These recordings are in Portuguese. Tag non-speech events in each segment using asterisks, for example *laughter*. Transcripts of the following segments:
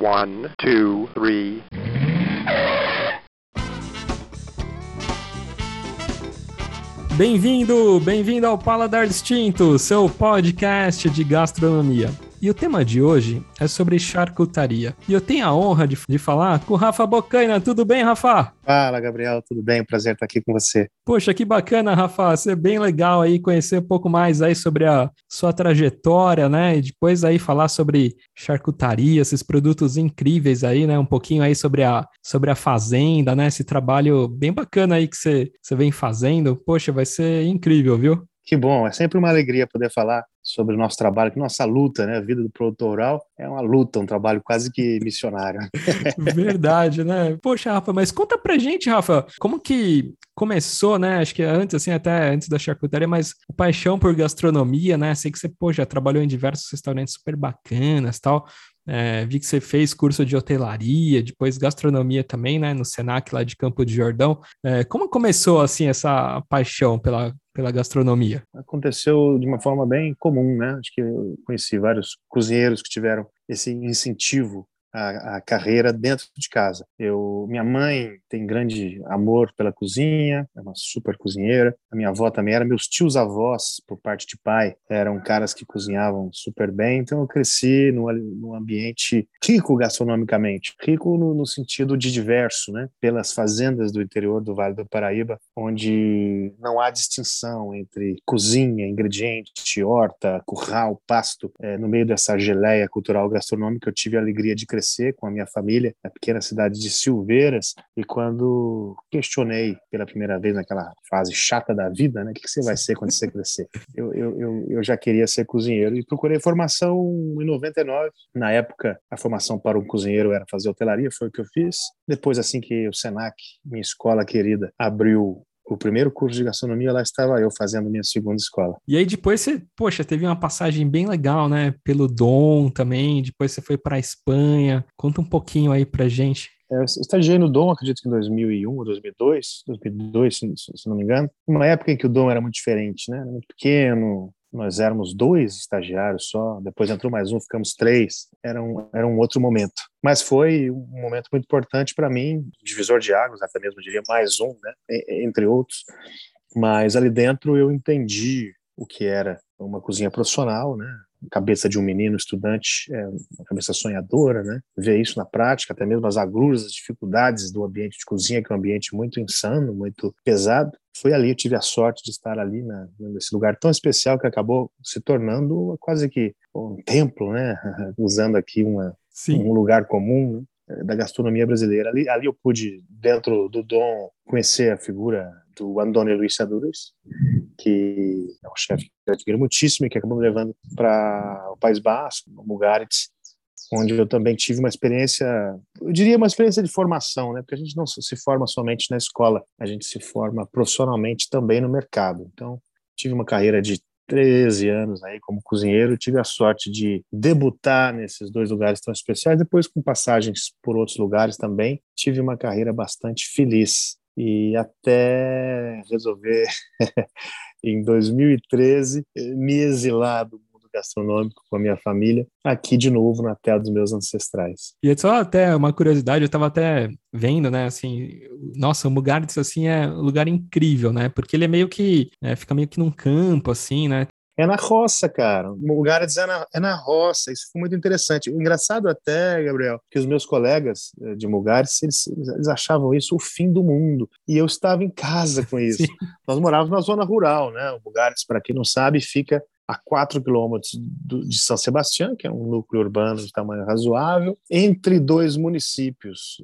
One, two, three. Bem-vindo, bem-vindo ao Paladar Distinto, seu podcast de gastronomia. E o tema de hoje é sobre charcutaria. E eu tenho a honra de, de falar com o Rafa Bocaina. Tudo bem, Rafa? Fala, Gabriel. Tudo bem? Prazer estar aqui com você. Poxa, que bacana, Rafa. Ser bem legal aí conhecer um pouco mais aí sobre a sua trajetória, né? E depois aí falar sobre charcutaria, esses produtos incríveis aí, né? Um pouquinho aí sobre a, sobre a fazenda, né? Esse trabalho bem bacana aí que você, você vem fazendo. Poxa, vai ser incrível, viu? Que bom, é sempre uma alegria poder falar sobre o nosso trabalho, que nossa luta, né? A vida do produtor rural é uma luta, um trabalho quase que missionário. *laughs* Verdade, né? Poxa, Rafa, mas conta pra gente, Rafa, como que começou, né? Acho que antes, assim, até antes da charcutaria, mas o paixão por gastronomia, né? Sei que você, pô, já trabalhou em diversos restaurantes super bacanas tal. É, vi que você fez curso de hotelaria, depois gastronomia também, né, no Senac lá de Campo de Jordão. É, como começou assim essa paixão pela, pela gastronomia? Aconteceu de uma forma bem comum, né? Acho que eu conheci vários cozinheiros que tiveram esse incentivo a, a, carreira dentro de casa. Eu, minha mãe tem grande amor pela cozinha, é uma super cozinheira. A minha avó também era. Meus tios avós, por parte de pai, eram caras que cozinhavam super bem. Então eu cresci num, num ambiente rico gastronomicamente, rico no, no, sentido de diverso, né? Pelas fazendas do interior do Vale do Paraíba, onde não há distinção entre cozinha, ingrediente, horta, curral, pasto. É, no meio dessa geleia cultural gastronômica, eu tive a alegria de crescer crescer com a minha família na pequena cidade de Silveiras e quando questionei pela primeira vez naquela fase chata da vida, né, o que você vai ser quando você crescer? *laughs* Eu, eu, eu, eu já queria ser cozinheiro e procurei formação em 99. Na época, a formação para um cozinheiro era fazer hotelaria, foi o que eu fiz. Depois, assim que o Senac, minha escola querida, abriu o primeiro curso de gastronomia, lá estava eu fazendo minha segunda escola. E aí depois você, poxa, teve uma passagem bem legal, né? Pelo Dom também, depois você foi para a Espanha. Conta um pouquinho aí pra gente. É, eu estagiei no Dom, acredito que em 2001 ou 2002, 2002, se, se não me engano. Uma época em que o Dom era muito diferente, né? Era muito pequeno, nós éramos dois estagiários só, depois entrou mais um, ficamos três. Era um, era um outro momento. Mas foi um momento muito importante para mim, divisor de águas, até mesmo diria mais um, né, entre outros. Mas ali dentro eu entendi o que era uma cozinha profissional, né? cabeça de um menino estudante é uma cabeça sonhadora, né? Ver isso na prática, até mesmo as agruras, as dificuldades do ambiente de cozinha, que é um ambiente muito insano, muito pesado. Foi ali, eu tive a sorte de estar ali na, nesse lugar tão especial que acabou se tornando quase que um templo, né? *laughs* Usando aqui uma, um lugar comum, né? da gastronomia brasileira. Ali, ali eu pude, dentro do dom, conhecer a figura do Antônio Luiz Saduras, que é um chefe que eu admiro muitíssimo e que acabou me levando para o País Basco, Mugaritz, onde eu também tive uma experiência, eu diria uma experiência de formação, né? Porque a gente não se forma somente na escola, a gente se forma profissionalmente também no mercado. Então, tive uma carreira de 13 anos aí como cozinheiro, tive a sorte de debutar nesses dois lugares tão especiais, depois com passagens por outros lugares também, tive uma carreira bastante feliz e até resolver *laughs* em 2013 me exilar do gastronômico com a minha família, aqui de novo na terra dos meus ancestrais. E é só até uma curiosidade, eu estava até vendo, né, assim, nossa, o Mugaritz, assim, é um lugar incrível, né, porque ele é meio que, é, fica meio que num campo, assim, né, é na roça, cara. O lugar é na, é na roça. Isso foi muito interessante. O engraçado até, Gabriel, que os meus colegas eh, de Mugares, eles, eles achavam isso o fim do mundo. E eu estava em casa com *laughs* isso. Nós morávamos na zona rural, né? O Mugares, para quem não sabe, fica a 4 quilômetros de São Sebastião, que é um núcleo urbano de tamanho razoável, entre dois municípios.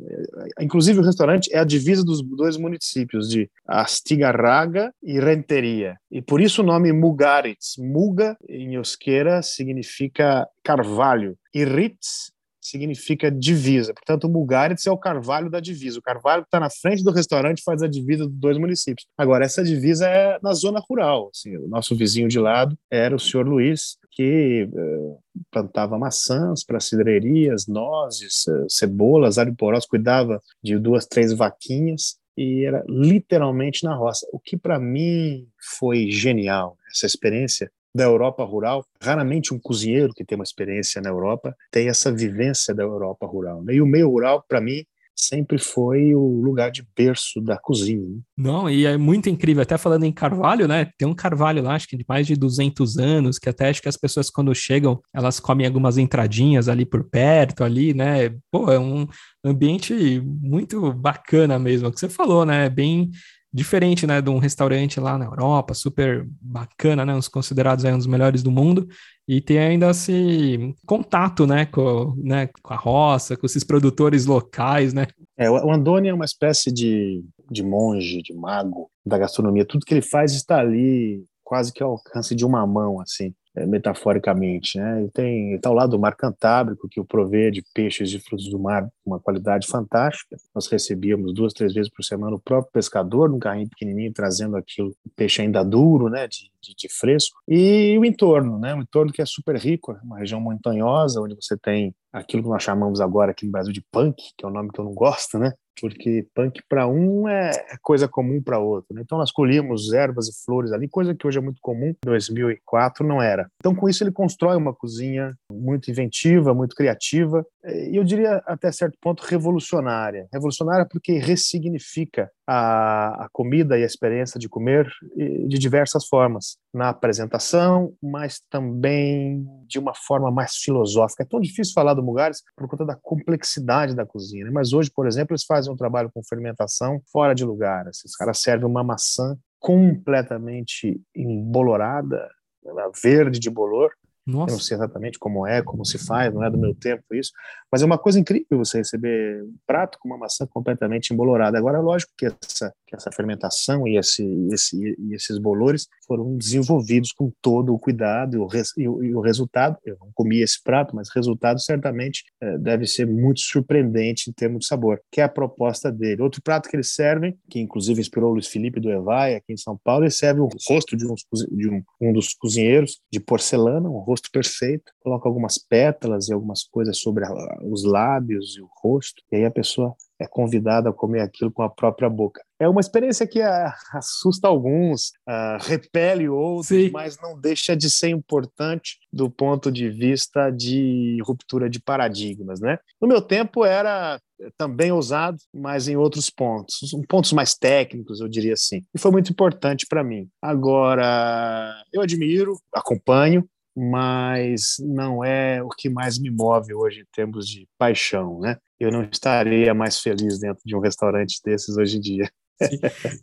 Inclusive, o restaurante é a divisa dos dois municípios, de Astigarraga e Renteria. E por isso o nome Mugaritz. Muga, em euskera, significa carvalho, e Ritz significa divisa. Portanto, Mugaritz é o carvalho da divisa. O carvalho que está na frente do restaurante faz a divisa dos dois municípios. Agora, essa divisa é na zona rural. Assim, o nosso vizinho de lado era o senhor Luiz, que uh, plantava maçãs para cidreirias, nozes, uh, cebolas, alho porós, cuidava de duas, três vaquinhas e era literalmente na roça. O que para mim foi genial, essa experiência da Europa rural. Raramente um cozinheiro que tem uma experiência na Europa tem essa vivência da Europa rural. Né? E o meio rural, para mim, sempre foi o lugar de berço da cozinha. Né? Não, e é muito incrível, até falando em carvalho, né? Tem um carvalho lá, acho que de mais de 200 anos, que até acho que as pessoas quando chegam, elas comem algumas entradinhas ali por perto, ali, né? Pô, é um ambiente muito bacana mesmo, é o que você falou, né? Bem diferente, né, de um restaurante lá na Europa, super bacana, né, uns considerados aí um dos melhores do mundo, e tem ainda esse contato, né, com, né, com a roça, com esses produtores locais, né. É, o Andoni é uma espécie de, de monge, de mago da gastronomia. Tudo que ele faz está ali quase que ao alcance de uma mão, assim metaforicamente. Né? Ele tem está ao lado do mar Cantábrico, que o provê de peixes e frutos do mar uma qualidade fantástica. Nós recebíamos duas, três vezes por semana o próprio pescador num carrinho pequenininho trazendo aquilo, peixe ainda duro, né, de, de, de, fresco. E o entorno, né, um entorno que é super rico, uma região montanhosa, onde você tem aquilo que nós chamamos agora aqui no Brasil de punk, que é um nome que eu não gosto, né? porque punk para um é, coisa comum para outro. Né? Então nós colhíamos ervas e flores ali, coisa que hoje é muito comum, em 2004 não era. Então com isso ele constrói uma cozinha muito inventiva, muito criativa, e eu diria até certo ponto revolucionária. Revolucionária porque ressignifica a, a comida e a experiência de comer de diversas formas, na apresentação, mas também de uma forma mais filosófica. É tão difícil falar do Mugares por conta da complexidade da cozinha, né? mas hoje, por exemplo, eles fazem um trabalho com fermentação fora de lugar. Esses caras servem uma maçã completamente embolorada, verde de bolor, nossa. Eu não sei exatamente como é, como se faz, não é do meu tempo isso, mas é uma coisa incrível você receber um prato com uma maçã completamente embolorada. Agora, é lógico que essa, que essa fermentação e, esse, esse, e esses bolores foram desenvolvidos com todo o cuidado e o, res, e o, e o resultado, eu não comi esse prato, mas o resultado certamente é, deve ser muito surpreendente em termos de sabor, que é a proposta dele. Outro prato que eles servem, que inclusive inspirou o Luiz Felipe do Evai aqui em São Paulo, ele serve o rosto de, uns, de um, um dos cozinheiros de porcelana, um rosto perfeito, coloca algumas pétalas e algumas coisas sobre a, os lábios e o rosto, e aí a pessoa é convidada a comer aquilo com a própria boca. É uma experiência que uh, assusta alguns, uh, repele outros, Sim. mas não deixa de ser importante do ponto de vista de ruptura de paradigmas, né? No meu tempo era também ousado, mas em outros pontos, pontos mais técnicos, eu diria assim. E foi muito importante para mim. Agora, eu admiro, acompanho, mas não é o que mais me move hoje em termos de paixão, né? Eu não estaria mais feliz dentro de um restaurante desses hoje em dia. Sim.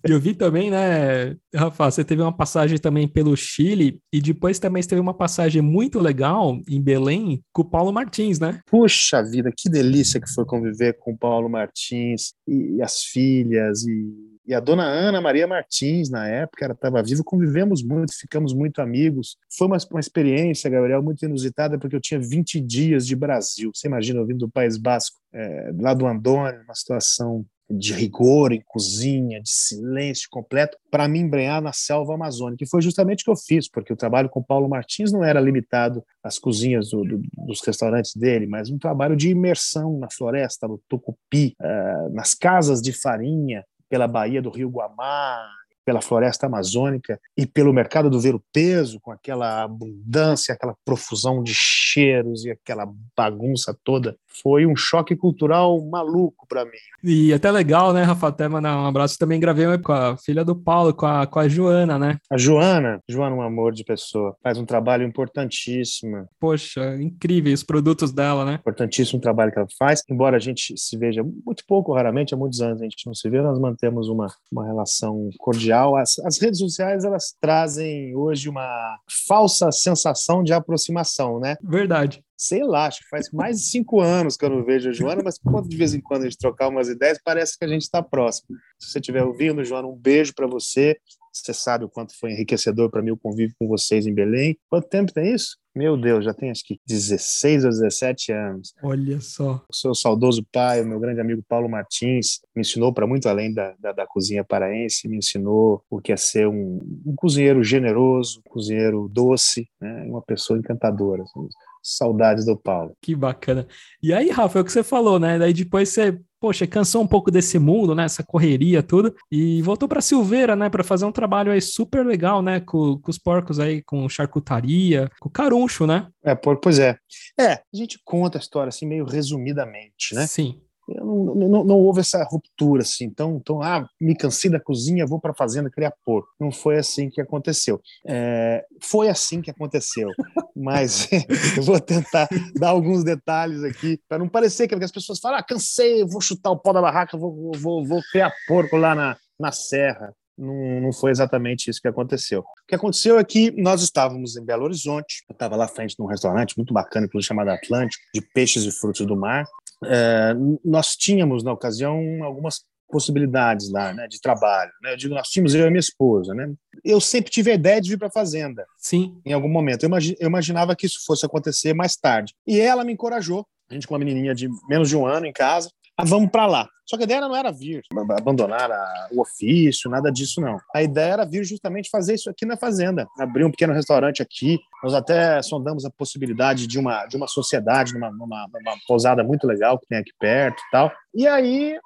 Eu vi também, né, Rafa, você teve uma passagem também pelo Chile e depois também teve uma passagem muito legal em Belém com o Paulo Martins, né? Puxa vida, que delícia que foi conviver com o Paulo Martins e, e as filhas e e a dona Ana Maria Martins, na época, ela estava viva, convivemos muito, ficamos muito amigos. Foi uma, uma experiência, Gabriel, muito inusitada, porque eu tinha 20 dias de Brasil. Você imagina, eu vindo do País Basco, é, lá do Andônio, uma situação de rigor em cozinha, de silêncio completo, para me embrenhar na selva amazônica. E foi justamente o que eu fiz, porque o trabalho com Paulo Martins não era limitado às cozinhas do, do, dos restaurantes dele, mas um trabalho de imersão na floresta, no tucupi, uh, nas casas de farinha, pela Baía do Rio Guamá, pela floresta amazônica e pelo mercado do ver o peso, com aquela abundância, aquela profusão de cheiros e aquela bagunça toda foi um choque cultural maluco para mim. E até legal, né, Rafa? Até mandar um abraço. Também gravei com a filha do Paulo, com a, com a Joana, né? A Joana, Joana, é um amor de pessoa. Faz um trabalho importantíssimo. Poxa, incrível os produtos dela, né? Importantíssimo o trabalho que ela faz. Embora a gente se veja muito pouco, raramente, há muitos anos a gente não se vê, nós mantemos uma, uma relação cordial. As, as redes sociais, elas trazem hoje uma falsa sensação de aproximação, né? Verdade sei lá, acho que faz mais de cinco anos que eu não vejo a Joana, mas quando de vez em quando a gente trocar umas ideias, parece que a gente está próximo. Se você estiver ouvindo, Joana, um beijo para você. Você sabe o quanto foi enriquecedor para mim o convívio com vocês em Belém. Quanto tempo tem isso? Meu Deus, já tem acho que 16 ou 17 anos. Olha só. O seu saudoso pai, o meu grande amigo Paulo Martins, me ensinou para muito além da, da, da, cozinha paraense, me ensinou o que é ser um, um cozinheiro generoso, um cozinheiro doce, né? uma pessoa encantadora. Assim. Saudades do Paulo. Que bacana. E aí, Rafa, é o que você falou, né? Daí depois você poxa, cansou um pouco desse mundo, né? Essa correria tudo e voltou para Silveira, né? Para fazer um trabalho aí super legal, né? Com, com, os porcos aí, com charcutaria, com caruncho, né? É, pois é. É, a gente conta a história assim meio resumidamente, né? Sim não, não, não, houve essa ruptura assim. Então, então, ah, me cansei da cozinha, vou para a fazenda criar porco. Não foi assim que aconteceu. É, foi assim que aconteceu, *laughs* mas *laughs* eu vou tentar dar alguns detalhes aqui para não parecer que as pessoas falam, ah, cansei, vou chutar o pau da barraca, vou, vou, vou criar porco lá na, na serra. Não, não, foi exatamente isso que aconteceu. O que aconteceu é que nós estávamos em Belo Horizonte, eu estava lá frente de um restaurante muito bacana, inclusive chamado Atlântico, de peixes e frutos do mar, é, nós tínhamos, na ocasião, algumas possibilidades lá, né, de trabalho. Né? Eu digo, nós tínhamos eu e minha esposa, né? Eu sempre tive a ideia de vir para a fazenda. Sim. Em algum momento. Eu, imagi eu, imaginava que isso fosse acontecer mais tarde. E ela me encorajou. A gente com uma menininha de menos de um ano em casa. Ah, vamos para lá. Só que a ideia não era vir, abandonar a, o ofício, nada disso não. A ideia era vir justamente fazer isso aqui na fazenda, abrir um pequeno restaurante aqui. Nós até sondamos a possibilidade de uma de uma sociedade, numa, numa, numa pousada muito legal que tem aqui perto, e tal. E aí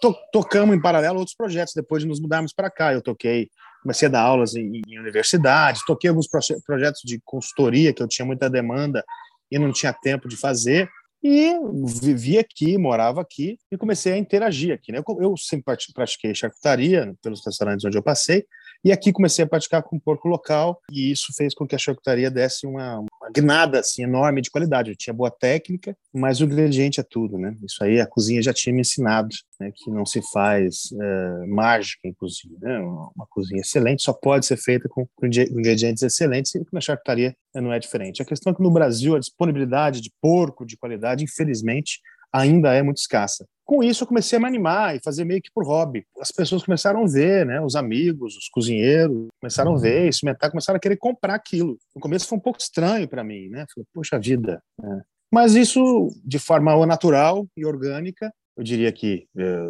to, tocamos em paralelo outros projetos depois de nos mudarmos para cá. Eu toquei comecei a dar aulas em, em universidades, toquei alguns projetos de consultoria que eu tinha muita demanda e não tinha tempo de fazer. E vivi aqui, morava aqui e comecei a interagir aqui. Né? Eu, eu sempre pratiquei charcutaria pelos restaurantes onde eu passei, e aqui comecei a praticar com porco local, e isso fez com que a charcutaria desse uma, uma guinada assim, enorme de qualidade. Eu tinha boa técnica, mas o ingrediente é tudo, né? Isso aí a cozinha já tinha me ensinado, né? que não se faz é, mágica em cozinha. Né? Uma cozinha excelente só pode ser feita com, ingredientes excelentes, e na charcutaria não é diferente. A questão é que no Brasil a disponibilidade de porco de qualidade, infelizmente, ainda é muito escassa. Com isso, eu comecei a me animar e fazer meio que por hobby. As pessoas começaram a ver, né? Os amigos, os cozinheiros começaram a ver, experimentar, começaram a querer comprar aquilo. No começo foi um pouco estranho para mim, né? Falei, poxa vida. Né? Mas isso, de forma natural e orgânica, eu diria que é,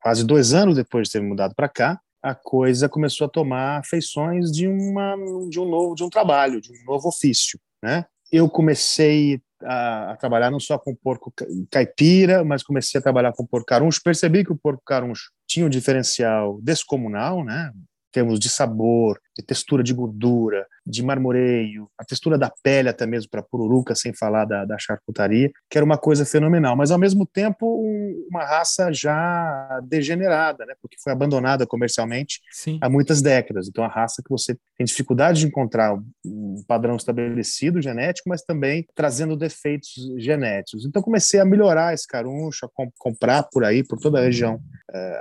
quase dois anos depois de ter mudado para cá, a coisa começou a tomar feições de uma de um novo de um trabalho, de um novo ofício, né? Eu comecei a, a, trabalhar não só com porco caipira, mas comecei a trabalhar com porco caruncho. Percebi que o porco caruncho tinha um diferencial descomunal, né? Termos de sabor, de textura de gordura, de marmoreio, a textura da pele até mesmo para pururuca, sem falar da, da charcutaria, que era uma coisa fenomenal, mas ao mesmo tempo um, uma raça já degenerada, né, porque foi abandonada comercialmente Sim. há muitas décadas. Então a raça que você tem dificuldade de encontrar um padrão estabelecido genético, mas também trazendo defeitos genéticos. Então comecei a melhorar esse caruncho, a comp comprar por aí, por toda a região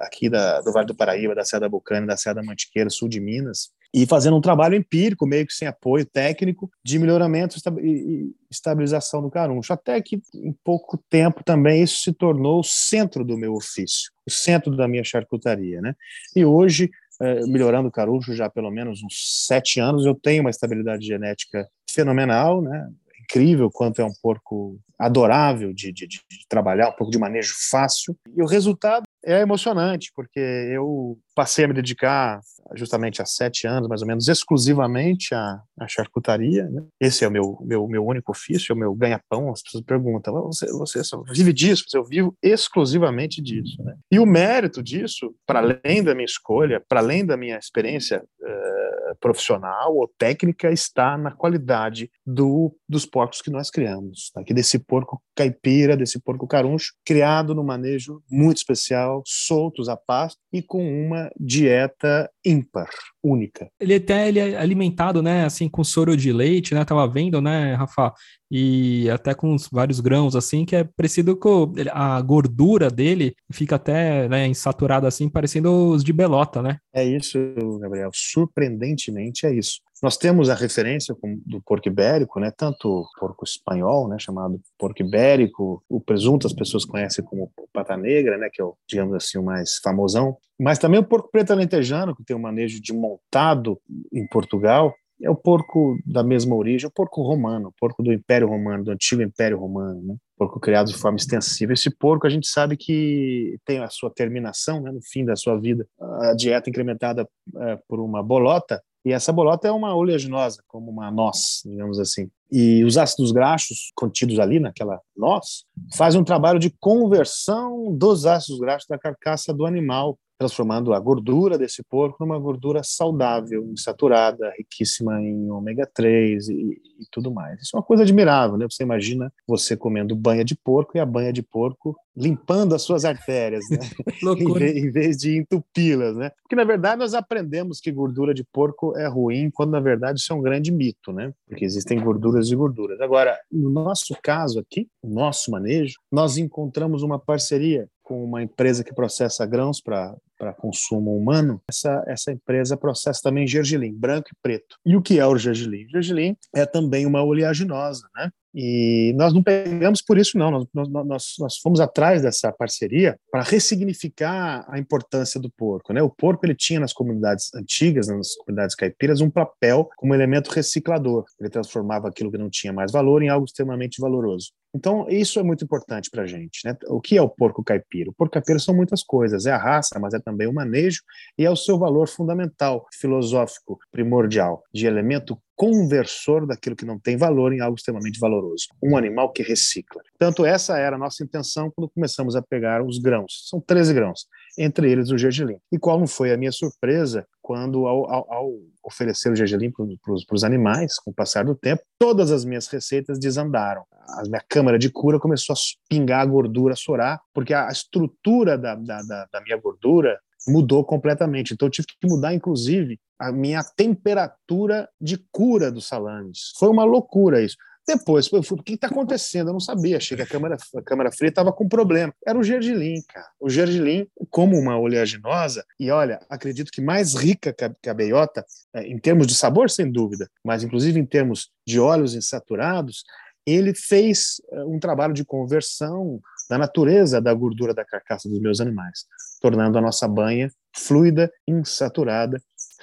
aqui da, do Vale do Paraíba, da Serra da Bucana, da Serra da Mantiqueira, sul de Minas, e fazendo um trabalho empírico, meio que sem apoio técnico, de melhoramento e estabilização do caruncho. Até que, em pouco tempo, também isso se tornou o centro do meu ofício, o centro da minha charcutaria. Né? E hoje, é, melhorando o caruncho já pelo menos uns sete anos, eu tenho uma estabilidade genética fenomenal, né? incrível quanto é um porco adorável de, de, de, trabalhar, um porco de manejo fácil. E o resultado é emocionante, porque eu passei a me dedicar justamente há sete anos, mais ou menos, exclusivamente à, à charcutaria. Né? Esse é o meu, meu, meu único ofício, é o meu ganha-pão. As pessoas perguntam, você, você vive disso? Eu vivo exclusivamente disso. Né? E o mérito disso, para além da minha escolha, para além da minha experiência uh, profissional ou técnica, está na qualidade do, dos porcos que nós criamos. Aqui tá? desse porco caipira, desse porco caruncho, criado no manejo muito especial, soltos a pasto e com uma dieta ímpar, única. Ele até ele é alimentado, né, assim, com soro de leite, né, tava vendo, né, Rafa, e até com vários grãos, assim, que é parecido com a gordura dele, fica até, né, insaturada, assim, parecendo os de belota, né? É isso, Gabriel, surpreendentemente é isso. Nós temos a referência do porco ibérico, né? Tanto porco espanhol, né? Chamado porco ibérico, o presunto as pessoas conhecem como pata negra, né? Que é o, digamos assim, o mais famosão. Mas também o porco preto alentejano, que tem um manejo de montado em Portugal, é o porco da mesma origem, o porco romano, o porco do Império Romano, do antigo Império Romano, né? porco criado de forma extensiva. Esse porco a gente sabe que tem a sua terminação, né, no fim da sua vida, a dieta incrementada é, por uma bolota, E essa bolota é uma oleaginosa, como uma noz, digamos assim. E os ácidos graxos contidos ali naquela noz fazem um trabalho de conversão dos ácidos graxos da carcaça do animal transformando a gordura desse porco numa gordura saudável, insaturada, riquíssima em ômega 3 e, e, tudo mais. Isso é uma coisa admirável, né? Você imagina você comendo banha de porco e a banha de porco limpando as suas artérias, né? *laughs* em, vez, em, vez, de entupi-las, né? Porque na verdade nós aprendemos que gordura de porco é ruim, quando na verdade isso é um grande mito, né? Porque existem gorduras e gorduras. Agora, no nosso caso aqui, o nosso manejo, nós encontramos uma parceria com uma empresa que processa grãos para consumo humano, essa, essa empresa processa também gergelim, branco e preto. E o que é o gergelim? O gergelim é também uma oleaginosa, né? E nós não pegamos por isso, não. Nós, nós, nós fomos atrás dessa parceria para ressignificar a importância do porco. Né? O porco ele tinha nas comunidades antigas, nas comunidades caipiras, um papel como elemento reciclador. Ele transformava aquilo que não tinha mais valor em algo extremamente valoroso. Então, isso é muito importante para a gente. Né? O que é o porco caipira? O porco caipira são muitas coisas. É a raça, mas é também o manejo e é o seu valor fundamental, filosófico, primordial, de elemento conversor daquilo que não tem valor em algo extremamente valoroso. Um animal que recicla. Tanto essa era a nossa intenção quando começamos a pegar os grãos. São 13 grãos, entre eles o gergelim. E qual não foi a minha surpresa quando, ao, ao, ao oferecer o gergelim para os animais, com o passar do tempo, todas as minhas receitas desandaram. A minha câmara de cura começou a pingar a gordura, a sorar, porque a estrutura da, da, da, da minha gordura mudou completamente. Então eu tive que mudar, inclusive, a minha temperatura de cura dos salames. Foi uma loucura isso. Depois, eu fui, o que está acontecendo? Eu não sabia, achei que a câmara, a câmara fria estava com problema. Era o gergelim, cara. O gergelim, como uma oleaginosa, e olha, acredito que mais rica que a beiota, é, em termos de sabor, sem dúvida, mas inclusive em termos de óleos insaturados, ele fez é, um trabalho de conversão da natureza da gordura da carcaça dos meus animais, tornando a nossa banha fluida, insaturada,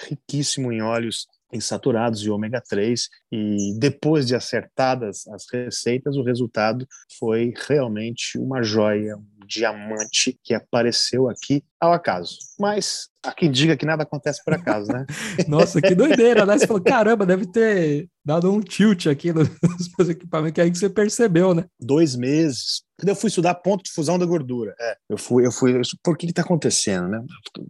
riquíssimo em óleos insaturados e ômega 3 e depois de acertadas as receitas o resultado foi realmente uma joia, um diamante que apareceu aqui ao acaso. Mas há quem diga que nada acontece por acaso, né? *laughs* Nossa, que doideira, né? Você falou, caramba, deve ter dado um tilt aqui *laughs* nos meus equipamentos, que é aí que você percebeu, né? Dois meses. Eu fui estudar ponto de fusão da gordura, é, eu fui, eu fui, por que está acontecendo, né?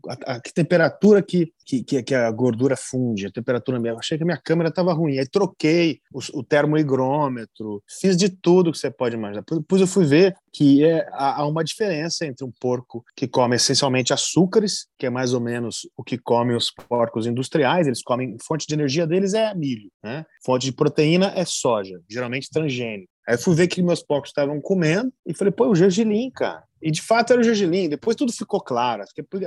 A, a, que temperatura que, que, que, a gordura funde, a temperatura eu achei que a minha câmera estava ruim, aí troquei o, o termoigrômetro, fiz de tudo que você pode imaginar. Depois eu fui ver que é, há uma diferença entre um porco que come essencialmente açúcares, que é mais ou menos o que comem os porcos industriais, eles comem, fonte de energia deles é milho, né? fonte de proteína é soja, geralmente transgênico. Aí fui ver que meus porcos estavam comendo e falei, pô, o gergelim, cara. E de fato era o gergelim. Depois tudo ficou claro.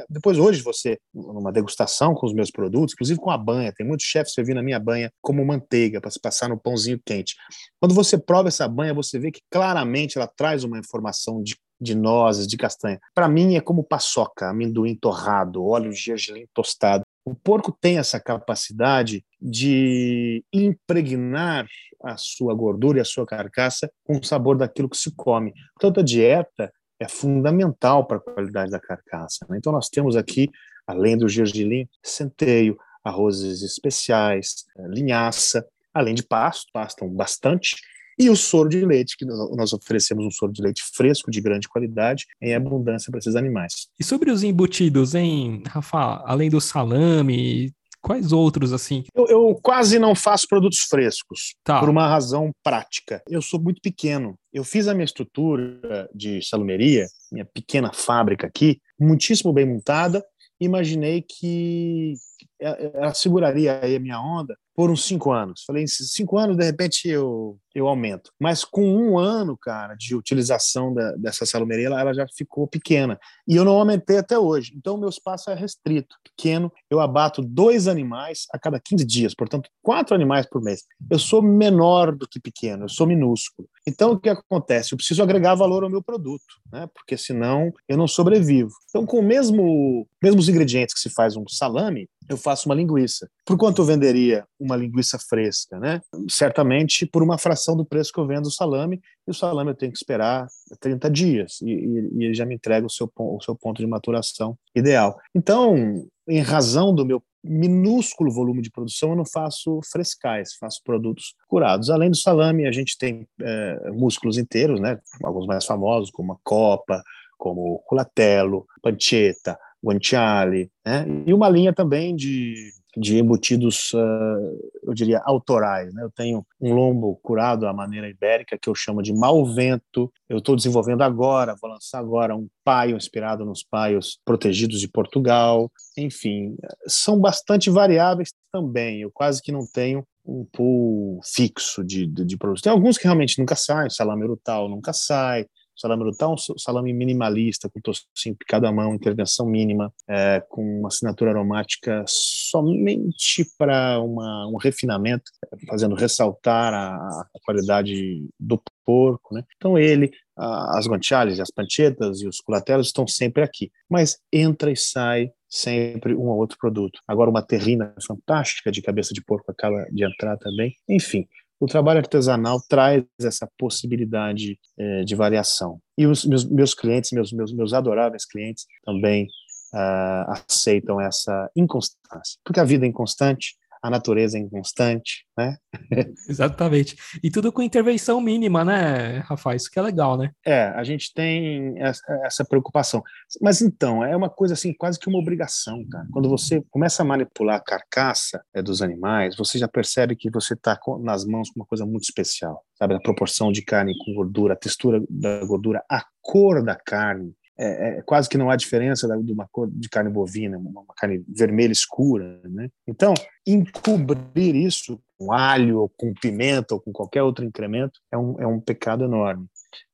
Depois hoje você, numa degustação com os meus produtos, inclusive com a banha, tem muitos chefes servindo a minha banha como manteiga para se passar no pãozinho quente. Quando você prova essa banha, você vê que claramente ela traz uma informação de de nozes, de castanha. Para mim é como paçoca, amendoim torrado, óleo de gergelim tostado. O porco tem essa capacidade de impregnar a sua gordura e a sua carcaça com o sabor daquilo que se come. Portanto, a dieta é fundamental para a qualidade da carcaça. Né? Então, nós temos aqui, além do gergelim, centeio, arrozes especiais, linhaça, além de pasto, pastam bastante, e o soro de leite, que nós oferecemos um soro de leite fresco, de grande qualidade, em abundância para esses animais. E sobre os embutidos, hein, Rafa? Além do salame, quais outros assim? Eu, eu quase não faço produtos frescos, tá. por uma razão prática. Eu sou muito pequeno. Eu fiz a minha estrutura de salumeria, minha pequena fábrica aqui, muitíssimo bem montada. Imaginei que ela seguraria aí a minha onda por uns cinco anos. Falei, cinco anos, de repente, eu, eu aumento. Mas com um ano, cara, de utilização da, dessa salumeria, ela, ela, já ficou pequena. E eu não aumentei até hoje. Então, o meu espaço é restrito, pequeno. Eu abato dois animais a cada 15 dias, portanto, quatro animais por mês. Eu sou menor do que pequeno, eu sou minúsculo. Então, o que acontece? Eu preciso agregar valor ao meu produto, né? porque senão eu não sobrevivo. Então, com o mesmo mesmos ingredientes que se faz um salame, eu faço uma linguiça. Por quanto eu venderia uma linguiça fresca, né? Certamente por uma fração do preço que eu vendo o salame, e o salame eu tenho que esperar 30 dias, e, e, e já me entrega o seu, o seu ponto de maturação ideal. Então, em razão do meu minúsculo volume de produção, eu não faço frescais, faço produtos curados. Além do salame, a gente tem é, músculos inteiros, né? Alguns mais famosos, como a copa, como o culatello, pancetta, guanciale, né? E uma linha também de de embutidos, uh, eu diria, autorais. Né? Eu tenho um lombo curado à maneira ibérica, que eu chamo de Malvento. Eu estou desenvolvendo agora, vou lançar agora um paio inspirado nos paios protegidos de Portugal. Enfim, são bastante variáveis também. Eu quase que não tenho um pool fixo de, de, de produtos. Tem alguns que realmente nunca saem, salame rutal nunca sai, salame brutal, um salame minimalista, com tocinho picado à mão, intervenção mínima, é, com uma assinatura aromática somente para um refinamento, fazendo ressaltar a, a, qualidade do porco. Né? Então ele, a, as guanciales, as panchetas e os culatelos estão sempre aqui, mas entra e sai sempre um ou outro produto. Agora uma terrina fantástica de cabeça de porco acaba de entrar também. Enfim, o trabalho artesanal traz essa possibilidade é, de variação. E os meus, meus clientes, meus, meus, meus adoráveis clientes, também uh, aceitam essa inconstância, porque a vida é inconstante, a natureza é inconstante, né? *laughs* Exatamente. E tudo com intervenção mínima, né, Rafael? Isso que é legal, né? É, a gente tem essa, essa, preocupação. Mas então, é uma coisa assim, quase que uma obrigação, cara. Quando você começa a manipular a carcaça é, dos animais, você já percebe que você está nas mãos com uma coisa muito especial, sabe? A proporção de carne com gordura, a textura da gordura, a cor da carne, é, é, quase que não há diferença de uma cor de carne bovina, uma, carne vermelha escura, né? Então, encobrir isso com alho, ou com pimenta, ou com qualquer outro incremento, é um, é um pecado enorme.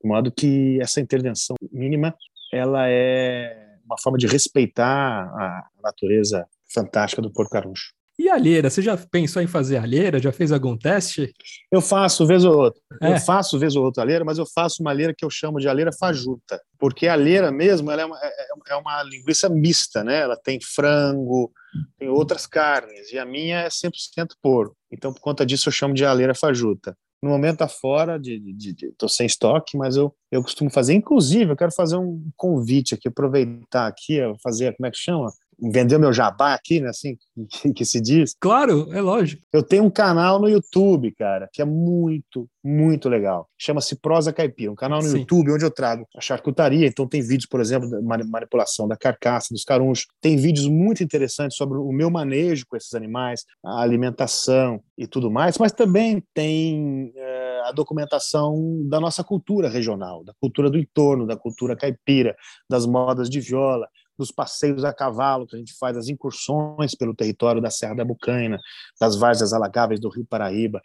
De modo que essa intervenção mínima, ela é uma forma de respeitar a natureza fantástica do porco caruncho. E alheira, você já pensou em fazer alheira? Já fez algum teste? Eu faço vez ou outra. É. Eu faço vez ou outra alheira, mas eu faço uma alheira que eu chamo de alheira fajuta, porque a alheira mesmo ela é, uma, é, é, uma linguiça mista, né? Ela tem frango, tem outras carnes, e a minha é 100% porco. Então, por conta disso, eu chamo de alheira fajuta. No momento tá fora, de, de, de, tô sem estoque, mas eu, eu costumo fazer. Inclusive, eu quero fazer um convite aqui, aproveitar aqui, fazer, como é que chama? Vender meu jabá aqui, né, assim que, que, se diz. Claro, é lógico. Eu tenho um canal no YouTube, cara, que é muito, muito legal. Chama-se Prosa Caipira, um canal no Sim. YouTube onde eu trago a charcutaria. Então tem vídeos, por exemplo, da manipulação da carcaça dos carunchos. Tem vídeos muito interessantes sobre o meu manejo com esses animais, a alimentação e tudo mais. Mas também tem é, a documentação da nossa cultura regional, da cultura do entorno, da cultura caipira, das modas de viola dos passeios a cavalo que a gente faz, as incursões pelo território da Serra da Bucaina, das várzeas alagáveis do Rio Paraíba,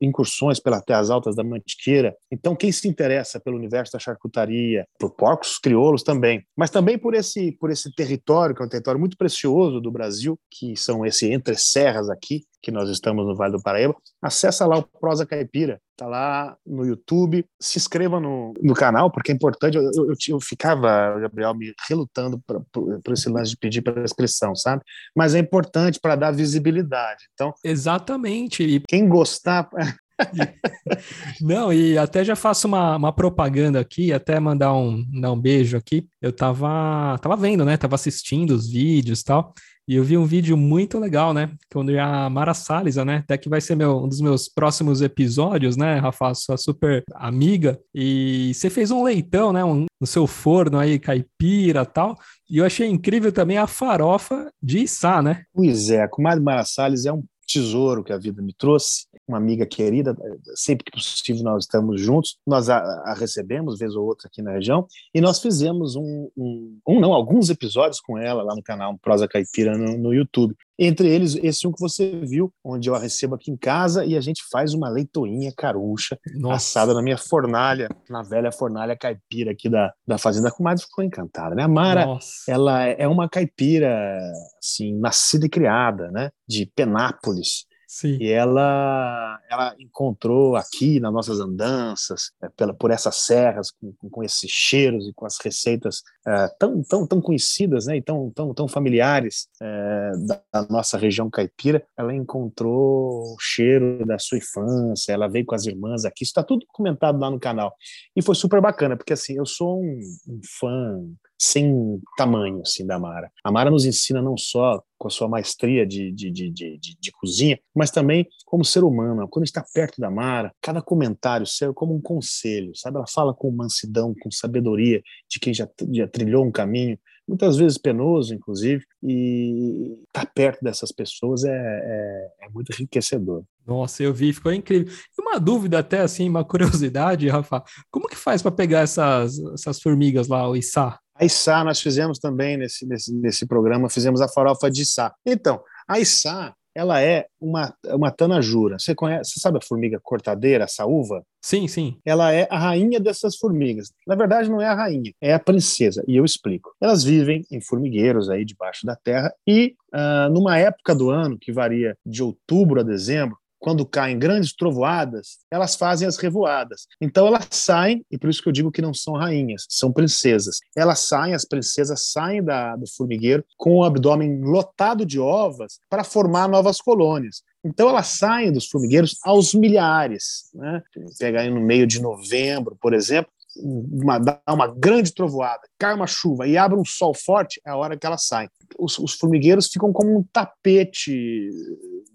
incursões pelas terras altas da Mantiqueira. Então, quem se interessa pelo universo da charcutaria, por porcos crioulos também, mas também por esse, por esse território, que é um território muito precioso do Brasil, que são esse entre serras aqui, que nós estamos no Vale do Paraíba, acessa lá o Prosa Caipira, tá lá no YouTube, se inscreva no, no canal, porque é importante, eu, eu, eu ficava, Gabriel, me relutando por esse lance de pedir para inscrição, sabe? Mas é importante para dar visibilidade, então... Exatamente. E... Quem gostar... *laughs* *laughs* Não, e até já faço uma, uma propaganda aqui, até mandar um, dar um beijo aqui. Eu tava, tava vendo, né? Tava assistindo os vídeos e tal. E eu vi um vídeo muito legal, né? Quando a Mara Salles, né? Até que vai ser meu, um dos meus próximos episódios, né, Rafa? Sua super amiga. E você fez um leitão, né? Um, no seu forno aí, caipira tal. E eu achei incrível também a farofa de Içá, né? Pois é, a comadre Mara Salles é um tesouro que a vida me trouxe, uma amiga querida, sempre que possível nós estamos juntos, nós a, a recebemos, vez ou outra, aqui na região, e nós fizemos um, um, um, não, alguns episódios com ela lá no canal Prosa Caipira no, no YouTube. Entre eles, esse um que você viu, onde eu a recebo aqui em casa e a gente faz uma leitoinha carucha Nossa. assada na minha fornalha, na velha fornalha caipira aqui da, da Fazenda Comadre, ficou encantada, né? A Mara, Nossa. ela é uma caipira, assim, nascida e criada, né? De Penápolis, Sim. E ela, ela encontrou aqui nas nossas andanças, é, pela, por essas serras, com, com, esses cheiros e com as receitas é, tão, tão, tão conhecidas né, e tão, tão, tão familiares é, da, da, nossa região caipira, ela encontrou o cheiro da sua infância, ela veio com as irmãs aqui, isso está tudo documentado lá no canal. E foi super bacana, porque assim, eu sou um, um fã sem tamanho assim da Mara. A Mara nos ensina não só com a sua maestria de, de, de, de, de cozinha, mas também como ser humano. Quando está perto da Mara, cada comentário serve como um conselho, sabe? Ela fala com mansidão, com sabedoria de quem já, já trilhou um caminho muitas vezes penoso, inclusive, e estar tá perto dessas pessoas é, é, é, muito enriquecedor. Nossa, eu vi, ficou incrível. E uma dúvida até, assim, uma curiosidade, Rafa, como que faz para pegar essas, essas formigas lá, o içá? A içá nós fizemos também nesse, nesse, nesse programa, fizemos a farofa de içá. Então, a içá ela é uma, uma tanajura. Você conhece, você sabe a formiga cortadeira, a saúva? Sim, sim. Ela é a rainha dessas formigas. Na verdade, não é a rainha, é a princesa. E eu explico. Elas vivem em formigueiros aí debaixo da terra e uh, numa época do ano que varia de outubro a dezembro, quando caem grandes trovoadas, elas fazem as revoadas. Então elas saem, e por isso que eu digo que não são rainhas, são princesas. Elas saem, as princesas saem da, do formigueiro com o abdômen lotado de ovas para formar novas colônias. Então elas saem dos formigueiros aos milhares. Né? Pegar aí no meio de novembro, por exemplo, uma, dá uma grande trovoada, cai uma chuva e abre um sol forte, é a hora que elas saem. Os, os formigueiros ficam como um tapete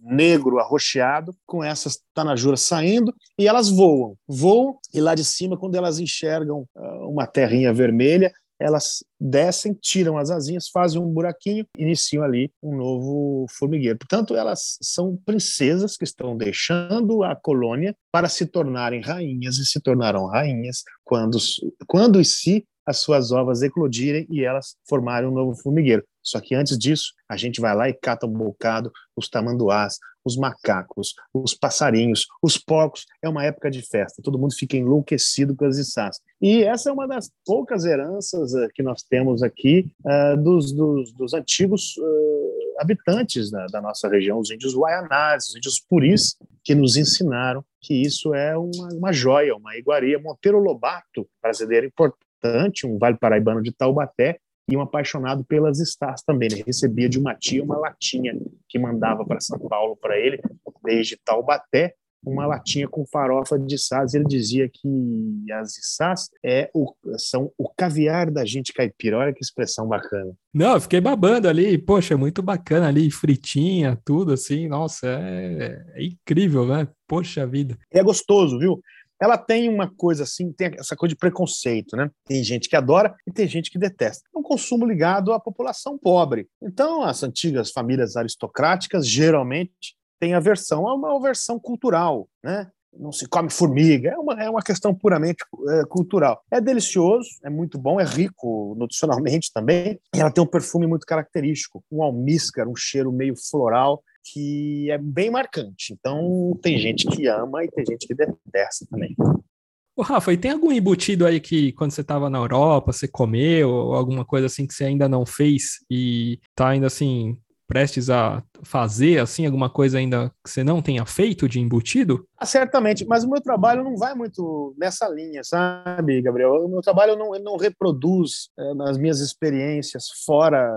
negro arroxeado, com essas tanajuras saindo, e elas voam. Voam, e lá de cima, quando elas enxergam uh, uma terrinha vermelha, elas descem, tiram as asinhas, fazem um buraquinho, iniciam ali um novo formigueiro. Portanto, elas são princesas que estão deixando a colônia para se tornarem rainhas e se tornarão rainhas quando, quando e se as suas ovas eclodirem e elas formarem um novo formigueiro. Só que antes disso, a gente vai lá e cata um bocado os tamanduás, os macacos, os passarinhos, os porcos. É uma época de festa, todo mundo fica enlouquecido com as içás. E essa é uma das poucas heranças uh, que nós temos aqui uh, dos, dos, dos, antigos uh, habitantes da, da, nossa região, os índios Guaianás, os índios Puris, que nos ensinaram que isso é uma, uma joia, uma iguaria. Monteiro Lobato, brasileiro importante, um vale paraibano de Taubaté, e um apaixonado pelas estás também. Ele recebia de uma tia uma latinha que mandava para São Paulo para ele, desde Taubaté, uma latinha com farofa de sás. Ele dizia que as içás é o, são o caviar da gente caipira. Olha que expressão bacana. Não, eu fiquei babando ali. Poxa, é muito bacana ali, fritinha, tudo assim. Nossa, é, é incrível, né? Poxa vida. É gostoso, viu? Ela tem uma coisa assim, tem essa coisa de preconceito, né? Tem gente que adora e tem gente que detesta. É um consumo ligado à população pobre. Então, as antigas famílias aristocráticas geralmente têm aversão a uma aversão cultural, né? Não se come formiga, é uma, é uma questão puramente é, cultural. É delicioso, é muito bom, é rico nutricionalmente *laughs* também. E ela tem um perfume muito característico, um almíscar, um cheiro meio floral que é bem marcante. Então, tem gente que ama e tem gente que detesta também. Ô, Rafa, e tem algum embutido aí que quando você estava na Europa, você comeu, alguma coisa assim que você ainda não fez e tá ainda assim prestes a fazer assim alguma coisa ainda que você não tenha feito de embutido? Ah, certamente, mas o meu trabalho não vai muito nessa linha, sabe, Gabriel? O meu trabalho não, não reproduz é, nas minhas experiências fora.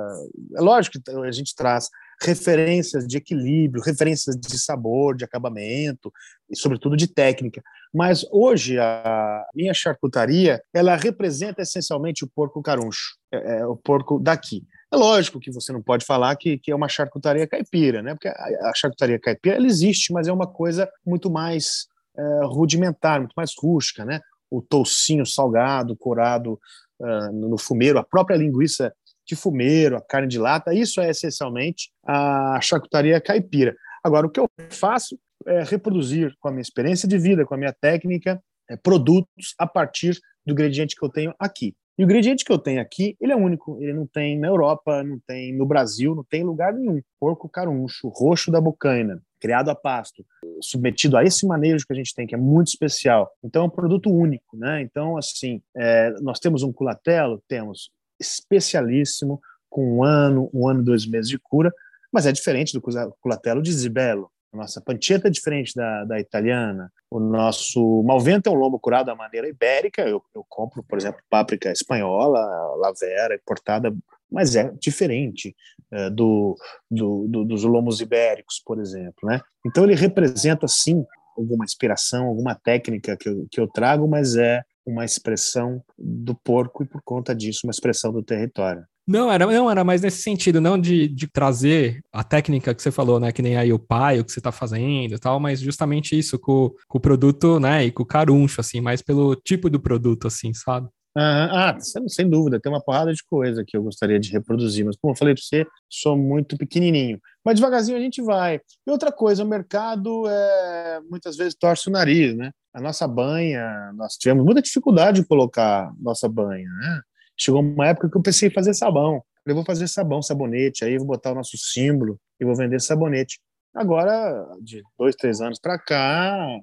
É lógico que a gente traz referências de equilíbrio, referências de sabor, de acabamento e, sobretudo, de técnica. Mas hoje a minha charcutaria ela representa essencialmente o porco caruncho, é, é, o porco daqui. É lógico que você não pode falar que, que é uma charcutaria caipira, né? Porque a, a charcutaria caipira ela existe, mas é uma coisa muito mais é, rudimentar, muito mais rústica, né? O toucinho salgado, corado uh, no fumeiro, a própria linguiça de fumeiro, a carne de lata, isso é essencialmente a charcutaria caipira. Agora, o que eu faço é reproduzir com a minha experiência de vida, com a minha técnica, é, produtos a partir do ingrediente que eu tenho aqui. E o ingrediente que eu tenho aqui, ele é único, ele não tem na Europa, não tem no Brasil, não tem em lugar nenhum. Porco caruncho, roxo da bocaina, criado a pasto, submetido a esse manejo que a gente tem, que é muito especial. Então é um produto único, né? Então, assim, é, nós temos um culatelo, temos especialíssimo, com um ano, um ano e dois meses de cura, mas é diferente do culatelo de Zibello. A nossa pancetta é diferente da, da italiana. O nosso malvento é um lombo curado da maneira ibérica. Eu, eu compro, por exemplo, páprica espanhola, lavera, importada, mas é diferente é, do, do, do, dos lombos ibéricos, por exemplo. Né? Então ele representa, sim, alguma inspiração, alguma técnica que eu, que eu trago, mas é uma expressão do porco e, por conta disso, uma expressão do território. Não, era, não, era mais nesse sentido, não de, de trazer a técnica que você falou, né? Que nem aí o pai, o que você tá fazendo e tal, mas justamente isso, com, com o produto, né? E com o caruncho, assim, mais pelo tipo do produto, assim, sabe? Ah, sem dúvida, tem uma porrada de coisa que eu gostaria de reproduzir, mas como eu falei para você, sou muito pequenininho. Mas devagarzinho a gente vai. E outra coisa, o mercado é, muitas vezes torce o nariz, né? A nossa banha, nós tivemos muita dificuldade em colocar nossa banha, né? Chegou uma época que eu pensei em fazer sabão. Eu vou fazer sabão, sabonete, aí vou botar o nosso símbolo e vou vender sabonete. Agora, de dois, três anos para cá,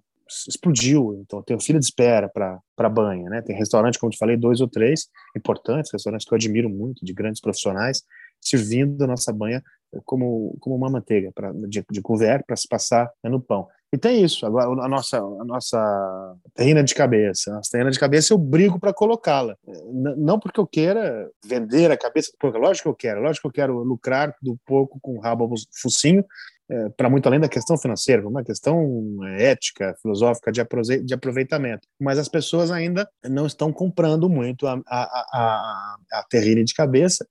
explodiu. Então, tem fila de espera para banha, né? Tem restaurante, como eu te falei, dois ou três importantes, restaurantes que eu admiro muito, de grandes profissionais, servindo a nossa banha como, como uma manteiga pra, de, de couvert para se passar no pão. E tem isso. Agora, a nossa, a nossa terrina de cabeça. A nossa terrina de cabeça eu brigo para colocá-la. Não porque eu queira vender a cabeça do porco. Lógico que eu quero. Lógico que eu quero lucrar do porco com o rabo focinho, é, para muito além da questão financeira, uma questão é, ética, filosófica de, de aproveitamento. Mas as pessoas ainda não estão comprando muito a, a, a, a terrine de cabeça.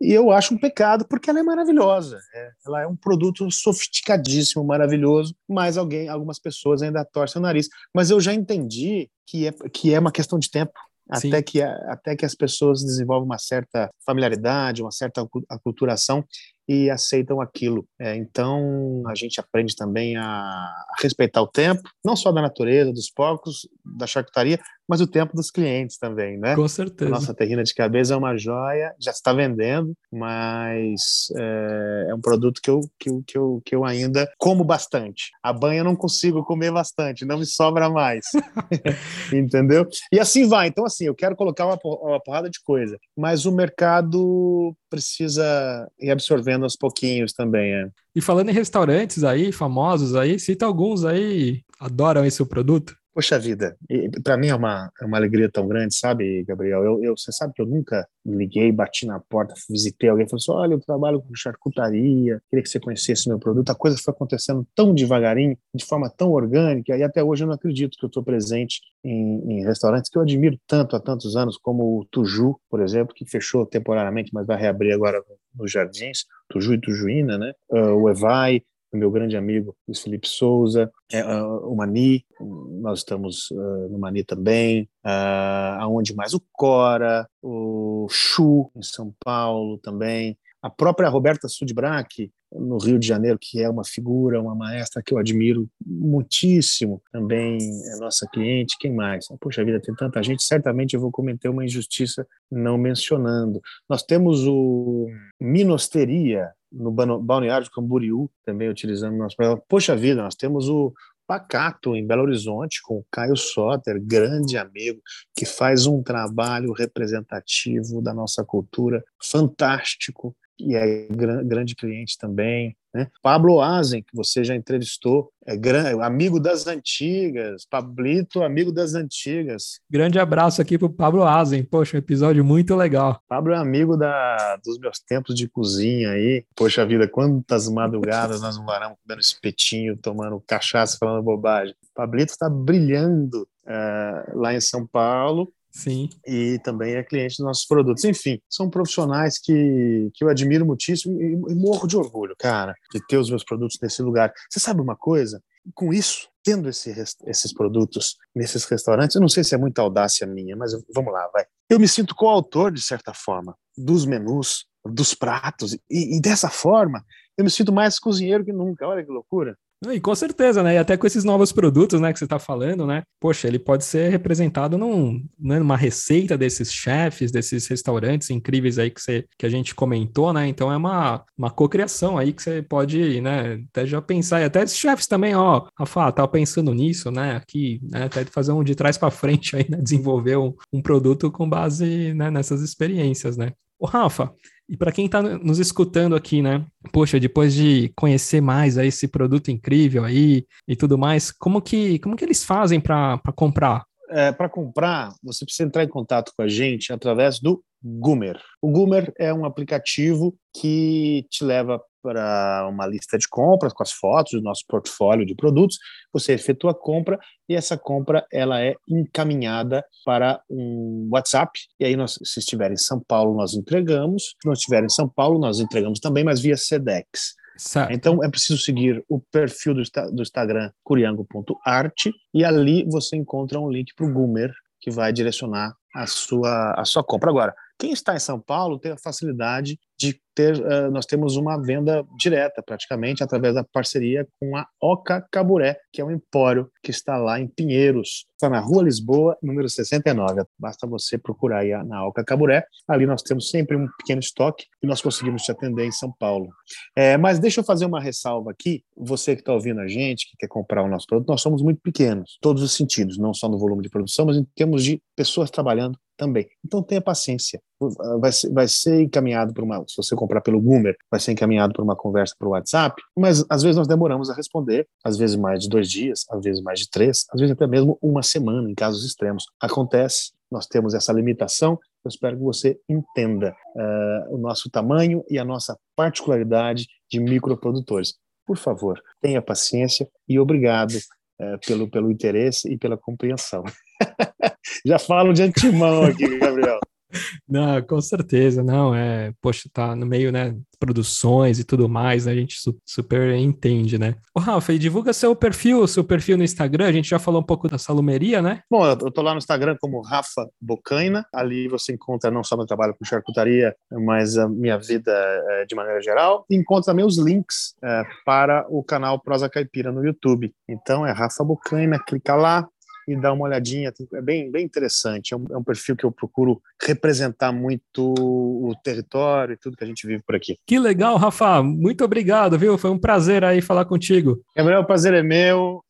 E eu acho um pecado porque ela é maravilhosa. É, ela é um produto sofisticadíssimo, maravilhoso, mas alguém, algumas pessoas ainda torcem o nariz. Mas eu já entendi que é, que é uma questão de tempo. Até que, até que as pessoas desenvolvem uma certa familiaridade, uma certa aculturação e aceitam aquilo. É, então, a gente aprende também a, respeitar o tempo, não só da natureza, dos porcos, da charcutaria, mas o tempo dos clientes também, né? Com certeza. A nossa terrina de cabeça é uma joia, já está vendendo, mas é, é, um produto que eu, que, eu, que, eu, que eu ainda como bastante. A banha eu não consigo comer bastante, não me sobra mais. *laughs* Entendeu? E assim vai. Então, assim, eu quero colocar uma, uma porrada de coisa, mas o mercado precisa ir absorvendo aos pouquinhos também. É. E falando em restaurantes aí, famosos aí, cita alguns aí, adoram esse produto? Poxa vida, para mim é uma, é uma alegria tão grande, sabe, Gabriel? Eu, eu, você sabe que eu nunca liguei, bati na porta, visitei alguém, falou assim: olha, eu trabalho com charcutaria, queria que você conhecesse meu produto. A coisa foi acontecendo tão devagarinho, de forma tão orgânica, e até hoje eu não acredito que eu estou presente em, em, restaurantes que eu admiro tanto há tantos anos, como o Tuju, por exemplo, que fechou temporariamente, mas vai reabrir agora nos Jardins, Tuju e Tujuína, né? Uh, o Evai, o meu grande amigo Luiz Felipe Souza, é, uh, o Mani, nós estamos uh, no Mani também, uh, aonde mais? O Cora, o Chu, em São Paulo também, a própria Roberta Sudbrack, no Rio de Janeiro, que é uma figura, uma maestra que eu admiro muitíssimo, também é nossa cliente, quem mais? Poxa vida, tem tanta gente, certamente eu vou cometer uma injustiça não mencionando. Nós temos o Minosteria, no Balneário de Camboriú, também utilizando nosso Poxa vida, nós temos o Pacato, em Belo Horizonte, com o Caio Soter, grande amigo, que faz um trabalho representativo da nossa cultura fantástico e é grande cliente também. Né? Pablo Azen, que você já entrevistou, é amigo das antigas. Pablito, amigo das antigas. Grande abraço aqui para o Pablo Azen. Poxa, um episódio muito legal. Pablo é amigo da, dos meus tempos de cozinha aí. Poxa vida, quantas madrugadas nós não varamos comendo espetinho, tomando cachaça, falando bobagem. Pablito está brilhando uh, lá em São Paulo Sim. E também é cliente dos nossos produtos. Enfim, são profissionais que, que eu admiro muitíssimo e, e morro de orgulho, cara, de ter os meus produtos nesse lugar. Você sabe uma coisa? Com isso, tendo esse, esses produtos nesses restaurantes, eu não sei se é muita audácia minha, mas vamos lá, vai. Eu me sinto coautor, de certa forma, dos menus, dos pratos, e, e dessa forma eu me sinto mais cozinheiro que nunca. Olha que loucura. E com certeza, né? E até com esses novos produtos, né, que você está falando, né? Poxa, ele pode ser representado num, né, numa receita desses chefes, desses restaurantes incríveis aí que, você, que a gente comentou, né? Então é uma, uma cocriação aí que você pode, né, até já pensar, e até esses chefes também, ó, Rafa, tava pensando nisso, né? Aqui, né, até fazer um de trás para frente aí, né? Desenvolver um, um produto com base né, nessas experiências, né? Ô, Rafa, e para quem está nos escutando aqui, né? Poxa, depois de conhecer mais aí esse produto incrível aí e tudo mais, como que, como que eles fazem para comprar? É, para comprar, você precisa entrar em contato com a gente através do Goomer. O Goomer é um aplicativo que te leva para uma lista de compras com as fotos do nosso portfólio de produtos. Você efetua a compra e essa compra ela é encaminhada para um WhatsApp. E aí, nós, se estiver em São Paulo, nós entregamos. Se não estiver em São Paulo, nós entregamos também, mas via Sedex. Certo. Então é preciso seguir o perfil do, do Instagram curiango.art e ali você encontra um link para o Goomer que vai direcionar a sua, a sua compra. Agora, quem está em São Paulo tem a facilidade de ter, uh, nós temos uma venda direta, praticamente, através da parceria com a Oca Caburé, que é um empório que está lá em Pinheiros, está na Rua Lisboa, número 69. Basta você procurar aí na Oca Caburé. Ali nós temos sempre um pequeno estoque e nós conseguimos te atender em São Paulo. É, mas deixa eu fazer uma ressalva aqui. Você que está ouvindo a gente, que quer comprar o nosso produto, nós somos muito pequenos, todos os sentidos, não só no volume de produção, mas em termos de pessoas trabalhando também. Então tenha paciência. Vai ser, vai ser encaminhado por uma, se você comprar pelo Goomer, vai ser encaminhado por uma conversa para o WhatsApp, mas às vezes nós demoramos a responder, às vezes mais de dois dias, às vezes mais de três, às vezes até mesmo uma semana, em casos extremos. Acontece, nós temos essa limitação, eu espero que você entenda uh, o nosso tamanho e a nossa particularidade de microprodutores. Por favor, tenha paciência e obrigado uh, pelo, pelo interesse e pela compreensão. *laughs* Já falo de antemão aqui, Gabriel. Não, com certeza, não, é, poxa, tá no meio, né, produções e tudo mais, né, a gente su super entende, né. Ô, Rafa, e divulga seu perfil, seu perfil no Instagram, a gente já falou um pouco da salumeria, né? Bom, eu tô lá no Instagram como Rafa Bocaina, ali você encontra não só meu trabalho com charcutaria, mas a minha vida é, de maneira geral, e encontra também os links é, para o canal Prosa Caipira no YouTube. Então é Rafa Bocaina, clica lá, e dá uma olhadinha. É bem, bem interessante. É um, é um, perfil que eu procuro representar muito o território e tudo que a gente vive por aqui. Que legal, Rafa. Muito obrigado, viu? Foi um prazer aí falar contigo. Gabriel, o prazer é meu.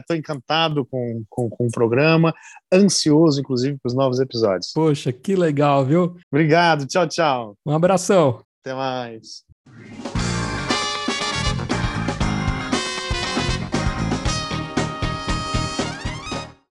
Estou é, encantado com, com, com o programa. Ansioso, inclusive, para os novos episódios. Poxa, que legal, viu? Obrigado. Tchau, tchau. Um abração. Até mais.